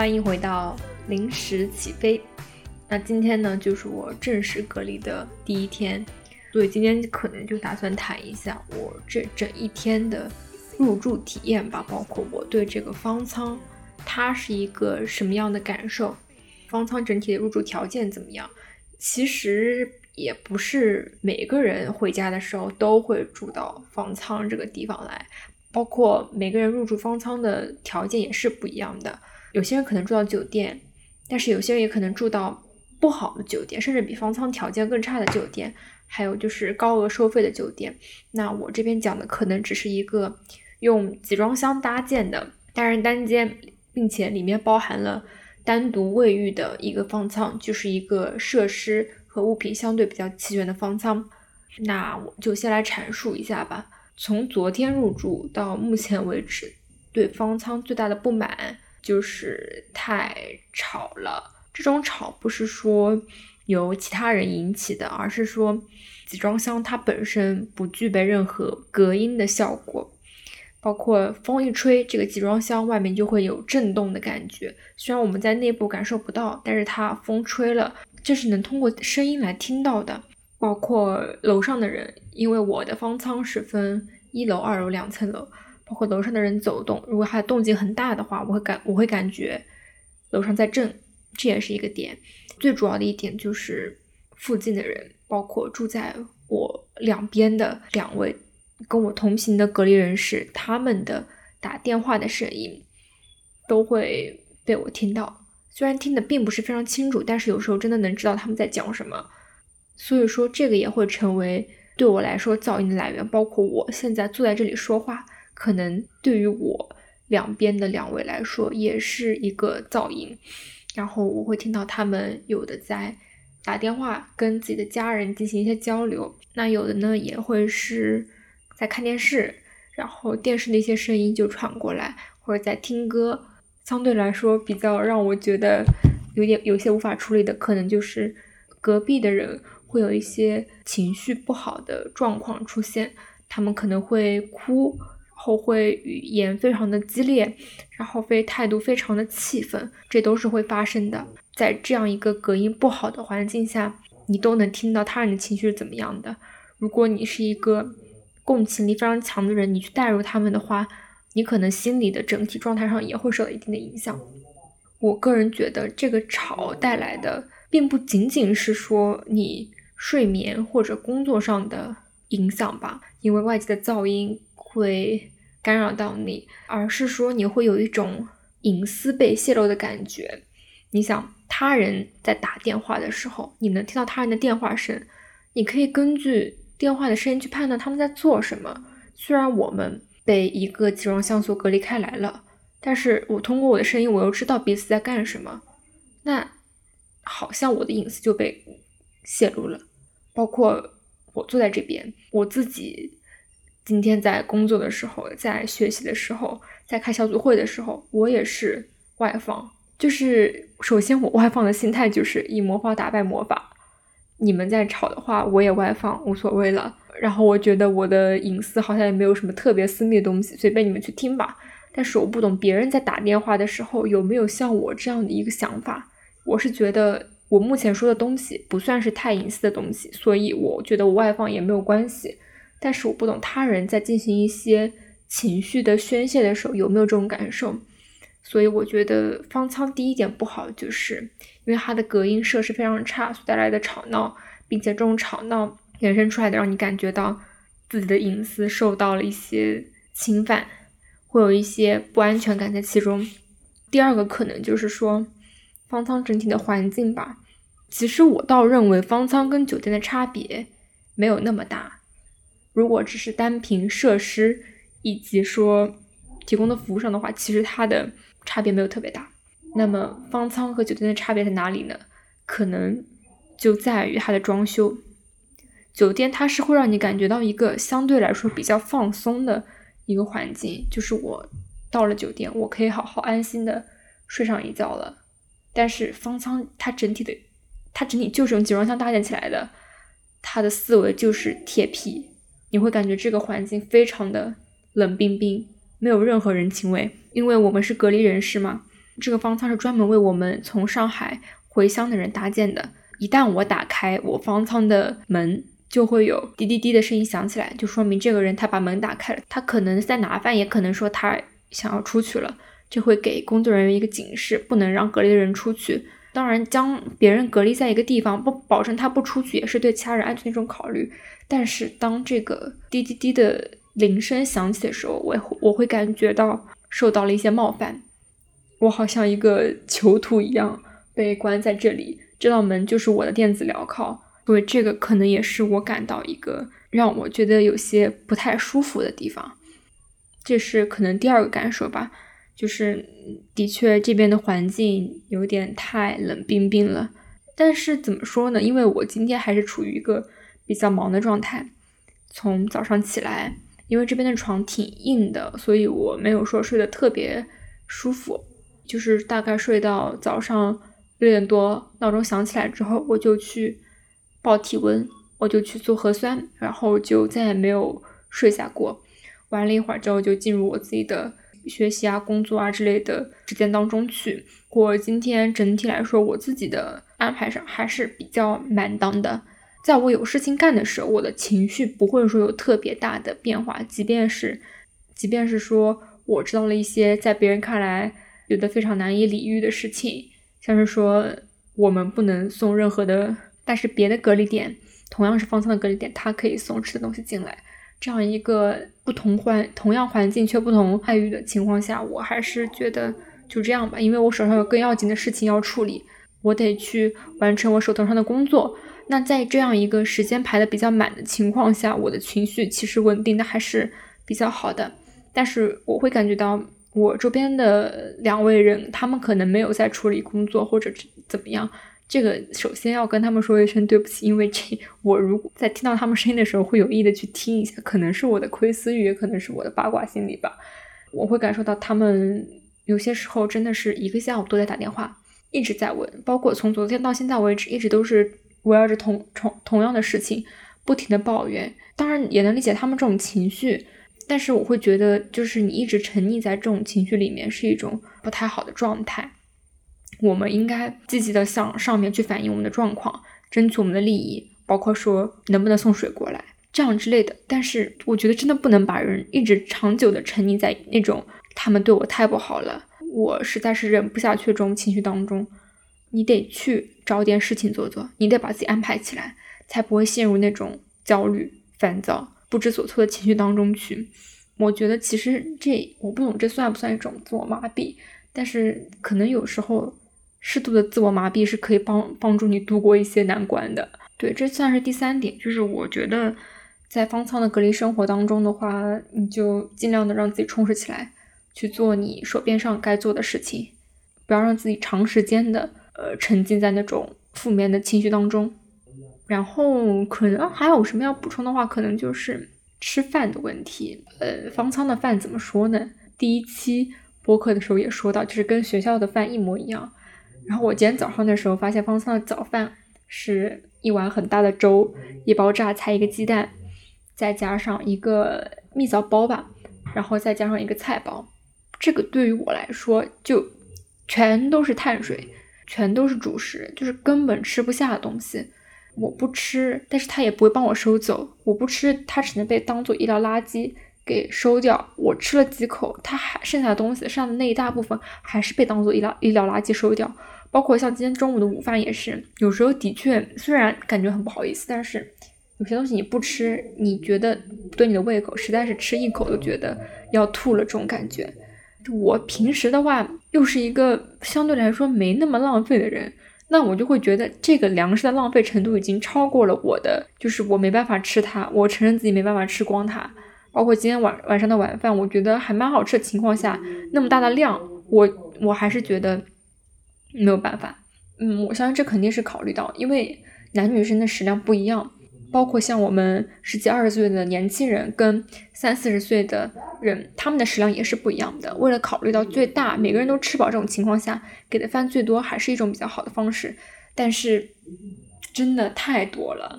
欢迎回到临时起飞。那今天呢，就是我正式隔离的第一天，所以今天可能就打算谈一下我这整一天的入住体验吧，包括我对这个方舱它是一个什么样的感受，方舱整体的入住条件怎么样。其实也不是每个人回家的时候都会住到方舱这个地方来，包括每个人入住方舱的条件也是不一样的。有些人可能住到酒店，但是有些人也可能住到不好的酒店，甚至比方舱条件更差的酒店，还有就是高额收费的酒店。那我这边讲的可能只是一个用集装箱搭建的单人单间，并且里面包含了单独卫浴的一个方舱，就是一个设施和物品相对比较齐全的方舱。那我就先来阐述一下吧。从昨天入住到目前为止，对方舱最大的不满。就是太吵了，这种吵不是说由其他人引起的，而是说集装箱它本身不具备任何隔音的效果，包括风一吹，这个集装箱外面就会有震动的感觉。虽然我们在内部感受不到，但是它风吹了，这是能通过声音来听到的。包括楼上的人，因为我的方舱是分一楼、二楼两层楼。包括楼上的人走动，如果它的动静很大的话，我会感我会感觉楼上在震，这也是一个点。最主要的一点就是附近的人，包括住在我两边的两位跟我同行的隔离人士，他们的打电话的声音都会被我听到。虽然听的并不是非常清楚，但是有时候真的能知道他们在讲什么。所以说，这个也会成为对我来说噪音的来源。包括我现在坐在这里说话。可能对于我两边的两位来说，也是一个噪音。然后我会听到他们有的在打电话跟自己的家人进行一些交流，那有的呢也会是在看电视，然后电视的一些声音就传过来，或者在听歌。相对来说，比较让我觉得有点有些无法处理的，可能就是隔壁的人会有一些情绪不好的状况出现，他们可能会哭。后会语言非常的激烈，然后非态度非常的气愤，这都是会发生的。在这样一个隔音不好的环境下，你都能听到他人的情绪是怎么样的。如果你是一个共情力非常强的人，你去带入他们的话，你可能心理的整体状态上也会受到一定的影响。我个人觉得，这个吵带来的并不仅仅是说你睡眠或者工作上的影响吧，因为外界的噪音。会干扰到你，而是说你会有一种隐私被泄露的感觉。你想，他人在打电话的时候，你能听到他人的电话声，你可以根据电话的声音去判断他们在做什么。虽然我们被一个集装箱所隔离开来了，但是我通过我的声音，我又知道彼此在干什么。那好像我的隐私就被泄露了。包括我坐在这边，我自己。今天在工作的时候，在学习的时候，在开小组会的时候，我也是外放。就是首先我外放的心态就是以魔法打败魔法。你们在吵的话，我也外放，无所谓了。然后我觉得我的隐私好像也没有什么特别私密的东西，随便你们去听吧。但是我不懂别人在打电话的时候有没有像我这样的一个想法。我是觉得我目前说的东西不算是太隐私的东西，所以我觉得我外放也没有关系。但是我不懂他人在进行一些情绪的宣泄的时候有没有这种感受，所以我觉得方舱第一点不好，就是因为它的隔音设施非常差所带来的吵闹，并且这种吵闹延伸出来的让你感觉到自己的隐私受到了一些侵犯，会有一些不安全感在其中。第二个可能就是说方舱整体的环境吧，其实我倒认为方舱跟酒店的差别没有那么大。如果只是单凭设施以及说提供的服务上的话，其实它的差别没有特别大。那么方舱和酒店的差别在哪里呢？可能就在于它的装修。酒店它是会让你感觉到一个相对来说比较放松的一个环境，就是我到了酒店，我可以好好安心的睡上一觉了。但是方舱它整体的，它整体就是用集装箱搭建起来的，它的思维就是铁皮。你会感觉这个环境非常的冷冰冰，没有任何人情味，因为我们是隔离人士嘛。这个方舱是专门为我们从上海回乡的人搭建的。一旦我打开我方舱的门，就会有滴滴滴的声音响起来，就说明这个人他把门打开了，他可能在拿饭，也可能说他想要出去了，这会给工作人员一个警示，不能让隔离的人出去。当然，将别人隔离在一个地方，不保证他不出去，也是对其他人安全的一种考虑。但是，当这个滴滴滴的铃声响起的时候，我我会感觉到受到了一些冒犯，我好像一个囚徒一样被关在这里。这道门就是我的电子镣铐，所以这个可能也是我感到一个让我觉得有些不太舒服的地方。这是可能第二个感受吧。就是的确，这边的环境有点太冷冰冰了。但是怎么说呢？因为我今天还是处于一个比较忙的状态。从早上起来，因为这边的床挺硬的，所以我没有说睡得特别舒服。就是大概睡到早上六点多，闹钟响起来之后，我就去报体温，我就去做核酸，然后就再也没有睡下过。玩了一会儿之后，就进入我自己的。学习啊，工作啊之类的时间当中去。我今天整体来说，我自己的安排上还是比较满当的。在我有事情干的时候，我的情绪不会说有特别大的变化。即便是，即便是说我知道了一些在别人看来觉得非常难以理喻的事情，像是说我们不能送任何的，但是别的隔离点同样是方舱的隔离点，它可以送吃的东西进来。这样一个不同环同样环境却不同待遇的情况下，我还是觉得就这样吧，因为我手上有更要紧的事情要处理，我得去完成我手头上的工作。那在这样一个时间排的比较满的情况下，我的情绪其实稳定的还是比较好的。但是我会感觉到我周边的两位人，他们可能没有在处理工作或者怎么样。这个首先要跟他们说一声对不起，因为这 我如果在听到他们声音的时候会有意的去听一下，可能是我的窥私欲，也可能是我的八卦心理吧。我会感受到他们有些时候真的是一个下午都在打电话，一直在问，包括从昨天到现在为止，一直都是围绕着同同同样的事情不停的抱怨。当然也能理解他们这种情绪，但是我会觉得，就是你一直沉溺在这种情绪里面是一种不太好的状态。我们应该积极的向上面去反映我们的状况，争取我们的利益，包括说能不能送水过来，这样之类的。但是我觉得真的不能把人一直长久的沉溺在那种他们对我太不好了，我实在是忍不下去这种情绪当中。你得去找点事情做做，你得把自己安排起来，才不会陷入那种焦虑、烦躁、不知所措的情绪当中去。我觉得其实这我不懂这算不算一种自我麻痹，但是可能有时候。适度的自我麻痹是可以帮帮助你度过一些难关的。对，这算是第三点，就是我觉得在方舱的隔离生活当中的话，你就尽量的让自己充实起来，去做你手边上该做的事情，不要让自己长时间的呃沉浸在那种负面的情绪当中。然后可能还有什么要补充的话，可能就是吃饭的问题。呃，方舱的饭怎么说呢？第一期播客的时候也说到，就是跟学校的饭一模一样。然后我今天早上的时候发现方舱的早饭是一碗很大的粥，一包榨菜，一个鸡蛋，再加上一个蜜枣包吧，然后再加上一个菜包。这个对于我来说就全都是碳水，全都是主食，就是根本吃不下的东西。我不吃，但是他也不会帮我收走。我不吃，它只能被当做医疗垃圾给收掉。我吃了几口，它还剩下的东西，剩下的那一大部分还是被当做医疗医疗垃圾收掉。包括像今天中午的午饭也是，有时候的确虽然感觉很不好意思，但是有些东西你不吃，你觉得对你的胃口，实在是吃一口都觉得要吐了这种感觉。我平时的话又是一个相对来说没那么浪费的人，那我就会觉得这个粮食的浪费程度已经超过了我的，就是我没办法吃它，我承认自己没办法吃光它。包括今天晚晚上的晚饭，我觉得还蛮好吃的情况下，那么大的量，我我还是觉得。没有办法，嗯，我相信这肯定是考虑到，因为男女生的食量不一样，包括像我们十几二十岁的年轻人跟三四十岁的人，他们的食量也是不一样的。为了考虑到最大，每个人都吃饱这种情况下，给的饭最多还是一种比较好的方式。但是真的太多了，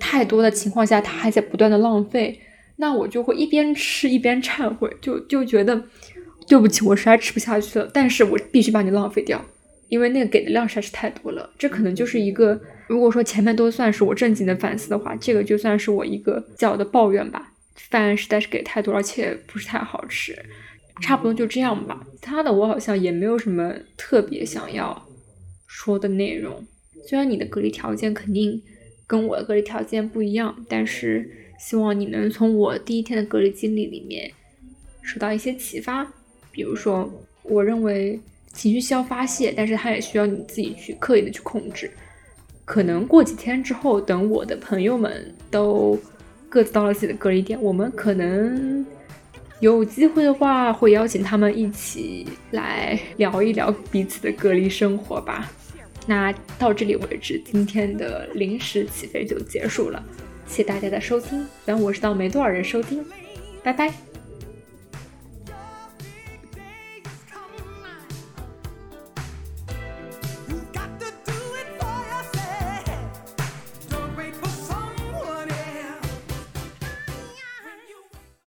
太多的情况下，他还在不断的浪费，那我就会一边吃一边忏悔，就就觉得。对不起，我实在吃不下去了，但是我必须把你浪费掉，因为那个给的量实在是太多了。这可能就是一个，如果说前面都算是我正经的反思的话，这个就算是我一个小的抱怨吧。饭实在是给太多，而且不是太好吃，差不多就这样吧。其他的我好像也没有什么特别想要说的内容。虽然你的隔离条件肯定跟我的隔离条件不一样，但是希望你能从我第一天的隔离经历里面受到一些启发。比如说，我认为情绪需要发泄，但是它也需要你自己去刻意的去控制。可能过几天之后，等我的朋友们都。各自到了自己的隔离点，我们可能有机会的话，会邀请他们一起来聊一聊彼此的隔离生活吧。那到这里为止，今天的临时起飞就结束了，谢谢大家的收听。虽然我知道没多少人收听，拜拜。